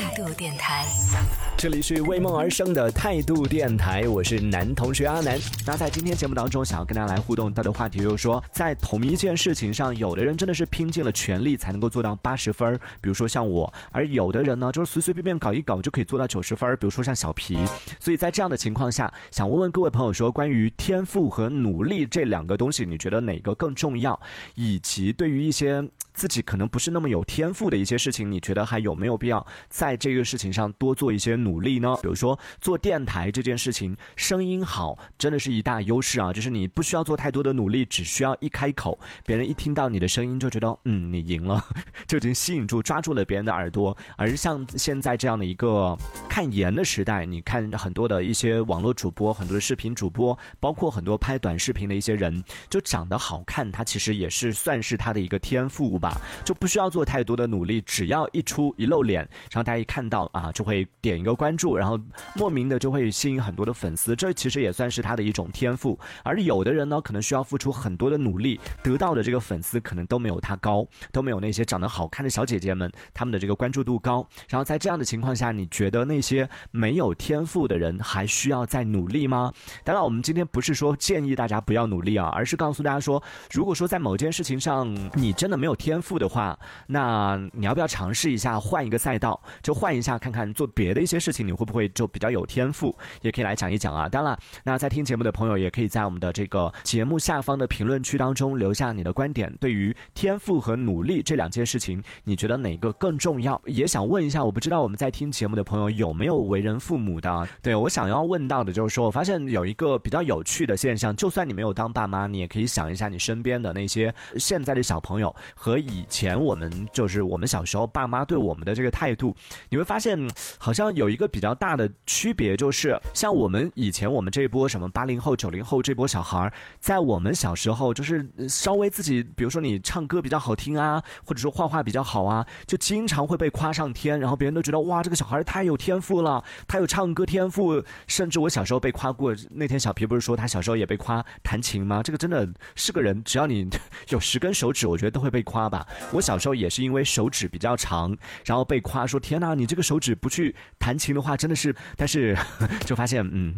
time. 度电台，这里是为梦而生的态度电台，我是男同学阿南。那在今天节目当中，想要跟大家来互动到的话题就是说，在同一件事情上，有的人真的是拼尽了全力才能够做到八十分，比如说像我；而有的人呢，就是随随便便搞一搞就可以做到九十分，比如说像小皮。所以在这样的情况下，想问问各位朋友说，关于天赋和努力这两个东西，你觉得哪个更重要？以及对于一些。自己可能不是那么有天赋的一些事情，你觉得还有没有必要在这这个事情上多做一些努力呢？比如说做电台这件事情，声音好真的是一大优势啊！就是你不需要做太多的努力，只需要一开口，别人一听到你的声音就觉得，嗯，你赢了，就已经吸引住、抓住了别人的耳朵。而像现在这样的一个看颜的时代，你看很多的一些网络主播、很多的视频主播，包括很多拍短视频的一些人，就长得好看，他其实也是算是他的一个天赋吧。就不需要做太多的努力，只要一出一露脸，然后大家一看看到啊，就会点一个关注，然后莫名的就会吸引很多的粉丝。这其实也算是他的一种天赋。而有的人呢，可能需要付出很多的努力，得到的这个粉丝可能都没有他高，都没有那些长得好看的小姐姐们他们的这个关注度高。然后在这样的情况下，你觉得那些没有天赋的人还需要再努力吗？当然，我们今天不是说建议大家不要努力啊，而是告诉大家说，如果说在某件事情上你真的没有天，赋的话，那你要不要尝试一下换一个赛道，就换看一下看看做别的一些事情，你会不会就比较有天赋？也可以来讲一讲啊。当然，那在听节目的朋友也可以在我们的这个节目下方的评论区当中留下你的观点。对于天赋和努力这两件事情，你觉得哪个更重要？也想问一下，我不知道我们在听节目的朋友有没有为人父母的？对我想要问到的就是说，我发现有一个比较有趣的现象，就算你没有当爸妈，你也可以想一下你身边的那些现在的小朋友和。以前我们就是我们小时候爸妈对我们的这个态度，你会发现好像有一个比较大的区别，就是像我们以前我们这一波什么八零后、九零后这波小孩，在我们小时候就是稍微自己，比如说你唱歌比较好听啊，或者说画画比较好啊，就经常会被夸上天，然后别人都觉得哇，这个小孩太有天赋了，他有唱歌天赋，甚至我小时候被夸过。那天小皮不是说他小时候也被夸弹琴吗？这个真的是个人，只要你 有十根手指，我觉得都会被夸吧。我小时候也是因为手指比较长，然后被夸说：“天哪，你这个手指不去弹琴的话，真的是……”但是 就发现，嗯，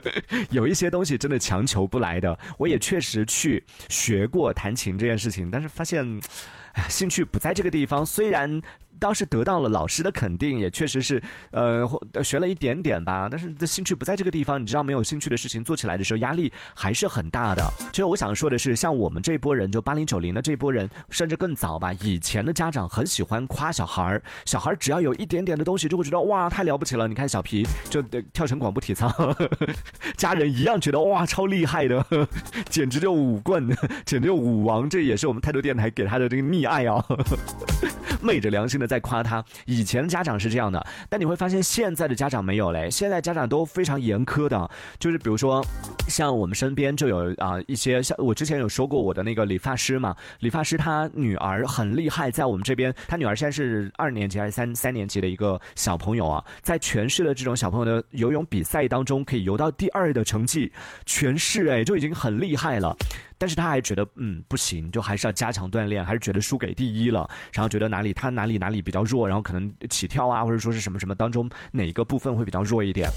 有一些东西真的强求不来的。我也确实去学过弹琴这件事情，但是发现，哎，兴趣不在这个地方。虽然。当时得到了老师的肯定，也确实是，呃，学了一点点吧。但是的兴趣不在这个地方，你知道，没有兴趣的事情做起来的时候，压力还是很大的。其实我想说的是，像我们这波人，就八零九零的这波人，甚至更早吧，以前的家长很喜欢夸小孩儿，小孩只要有一点点的东西，就会觉得哇，太了不起了。你看小皮就跳成广播体操，家人一样觉得哇，超厉害的，简直就武棍，简直就舞王。这也是我们态度电台给他的这个溺爱啊。昧着良心的在夸他，以前家长是这样的，但你会发现现在的家长没有嘞，现在家长都非常严苛的，就是比如说，像我们身边就有啊一些像我之前有说过我的那个理发师嘛，理发师他女儿很厉害，在我们这边，他女儿现在是二年级还是三三年级的一个小朋友啊，在全市的这种小朋友的游泳比赛当中可以游到第二的成绩，全市哎就已经很厉害了。但是他还觉得嗯不行，就还是要加强锻炼，还是觉得输给第一了，然后觉得哪里他哪里哪里比较弱，然后可能起跳啊或者说是什么什么当中哪一个部分会比较弱一点。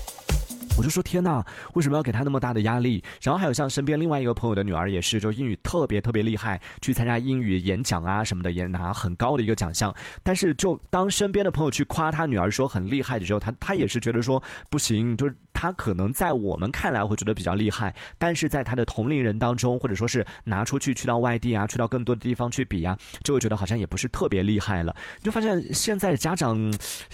我就说天呐，为什么要给他那么大的压力？然后还有像身边另外一个朋友的女儿也是，就英语特别特别厉害，去参加英语演讲啊什么的，也拿很高的一个奖项。但是就当身边的朋友去夸他女儿说很厉害的时候，他他也是觉得说不行，就是他可能在我们看来会觉得比较厉害，但是在他的同龄人当中，或者说是拿出去去到外地啊，去到更多的地方去比啊，就会觉得好像也不是特别厉害了。就发现现在家长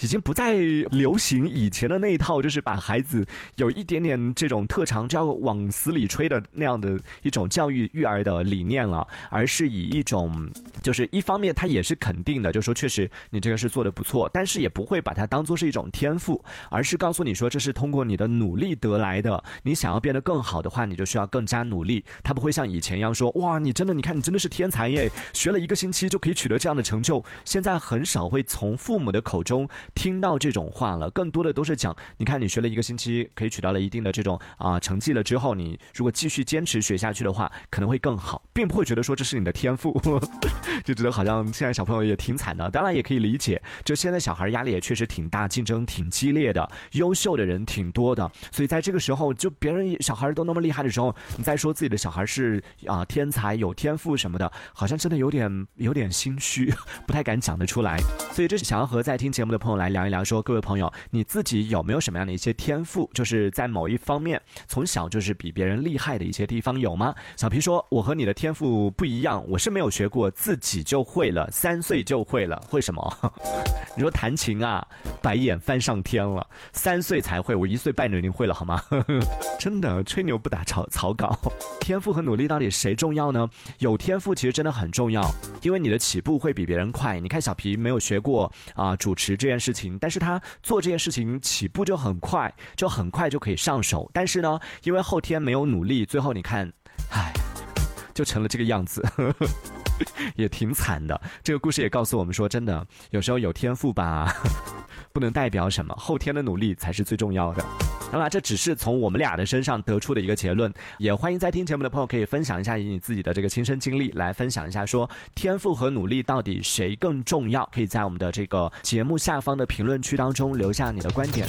已经不再流行以前的那一套，就是把孩子。有一点点这种特长就要往死里吹的那样的一种教育育儿的理念了，而是以一种就是一方面他也是肯定的，就说确实你这个是做的不错，但是也不会把它当做是一种天赋，而是告诉你说这是通过你的努力得来的。你想要变得更好的话，你就需要更加努力。他不会像以前一样说，哇，你真的，你看你真的是天才耶，学了一个星期就可以取得这样的成就。现在很少会从父母的口中听到这种话了，更多的都是讲，你看你学了一个星期，可以取到了一定的这种啊成绩了之后，你如果继续坚持学下去的话，可能会更好，并不会觉得说这是你的天赋，就觉得好像现在小朋友也挺惨的。当然也可以理解，就现在小孩压力也确实挺大，竞争挺激烈的，优秀的人挺多的，所以在这个时候，就别人小孩都那么厉害的时候，你再说自己的小孩是啊天才有天赋什么的，好像真的有点有点心虚，不太敢讲得出来。所以这是想要和在听节目的朋友来聊一聊，说各位朋友，你自己有没有什么样的一些天赋，就是在某一方面从小就是比别人厉害的一些地方有吗？小皮说，我和你的天赋不一样，我是没有学过，自己就会了，三岁就会了，会什么？你说弹琴啊，白眼翻上天了，三岁才会，我一岁半就已经会了，好吗？真的吹牛不打草草稿，天赋和努力到底谁重要呢？有天赋其实真的很重要，因为你的起步会比别人快。你看小皮没有学过啊主持这件事情，但是他做这件事情起步就很快，就很快就可以上手。但是呢，因为后天没有努力，最后你看，唉，就成了这个样子。也挺惨的。这个故事也告诉我们说，真的有时候有天赋吧，不能代表什么，后天的努力才是最重要的。当然，这只是从我们俩的身上得出的一个结论。也欢迎在听节目的朋友可以分享一下以你自己的这个亲身经历来分享一下，说天赋和努力到底谁更重要？可以在我们的这个节目下方的评论区当中留下你的观点。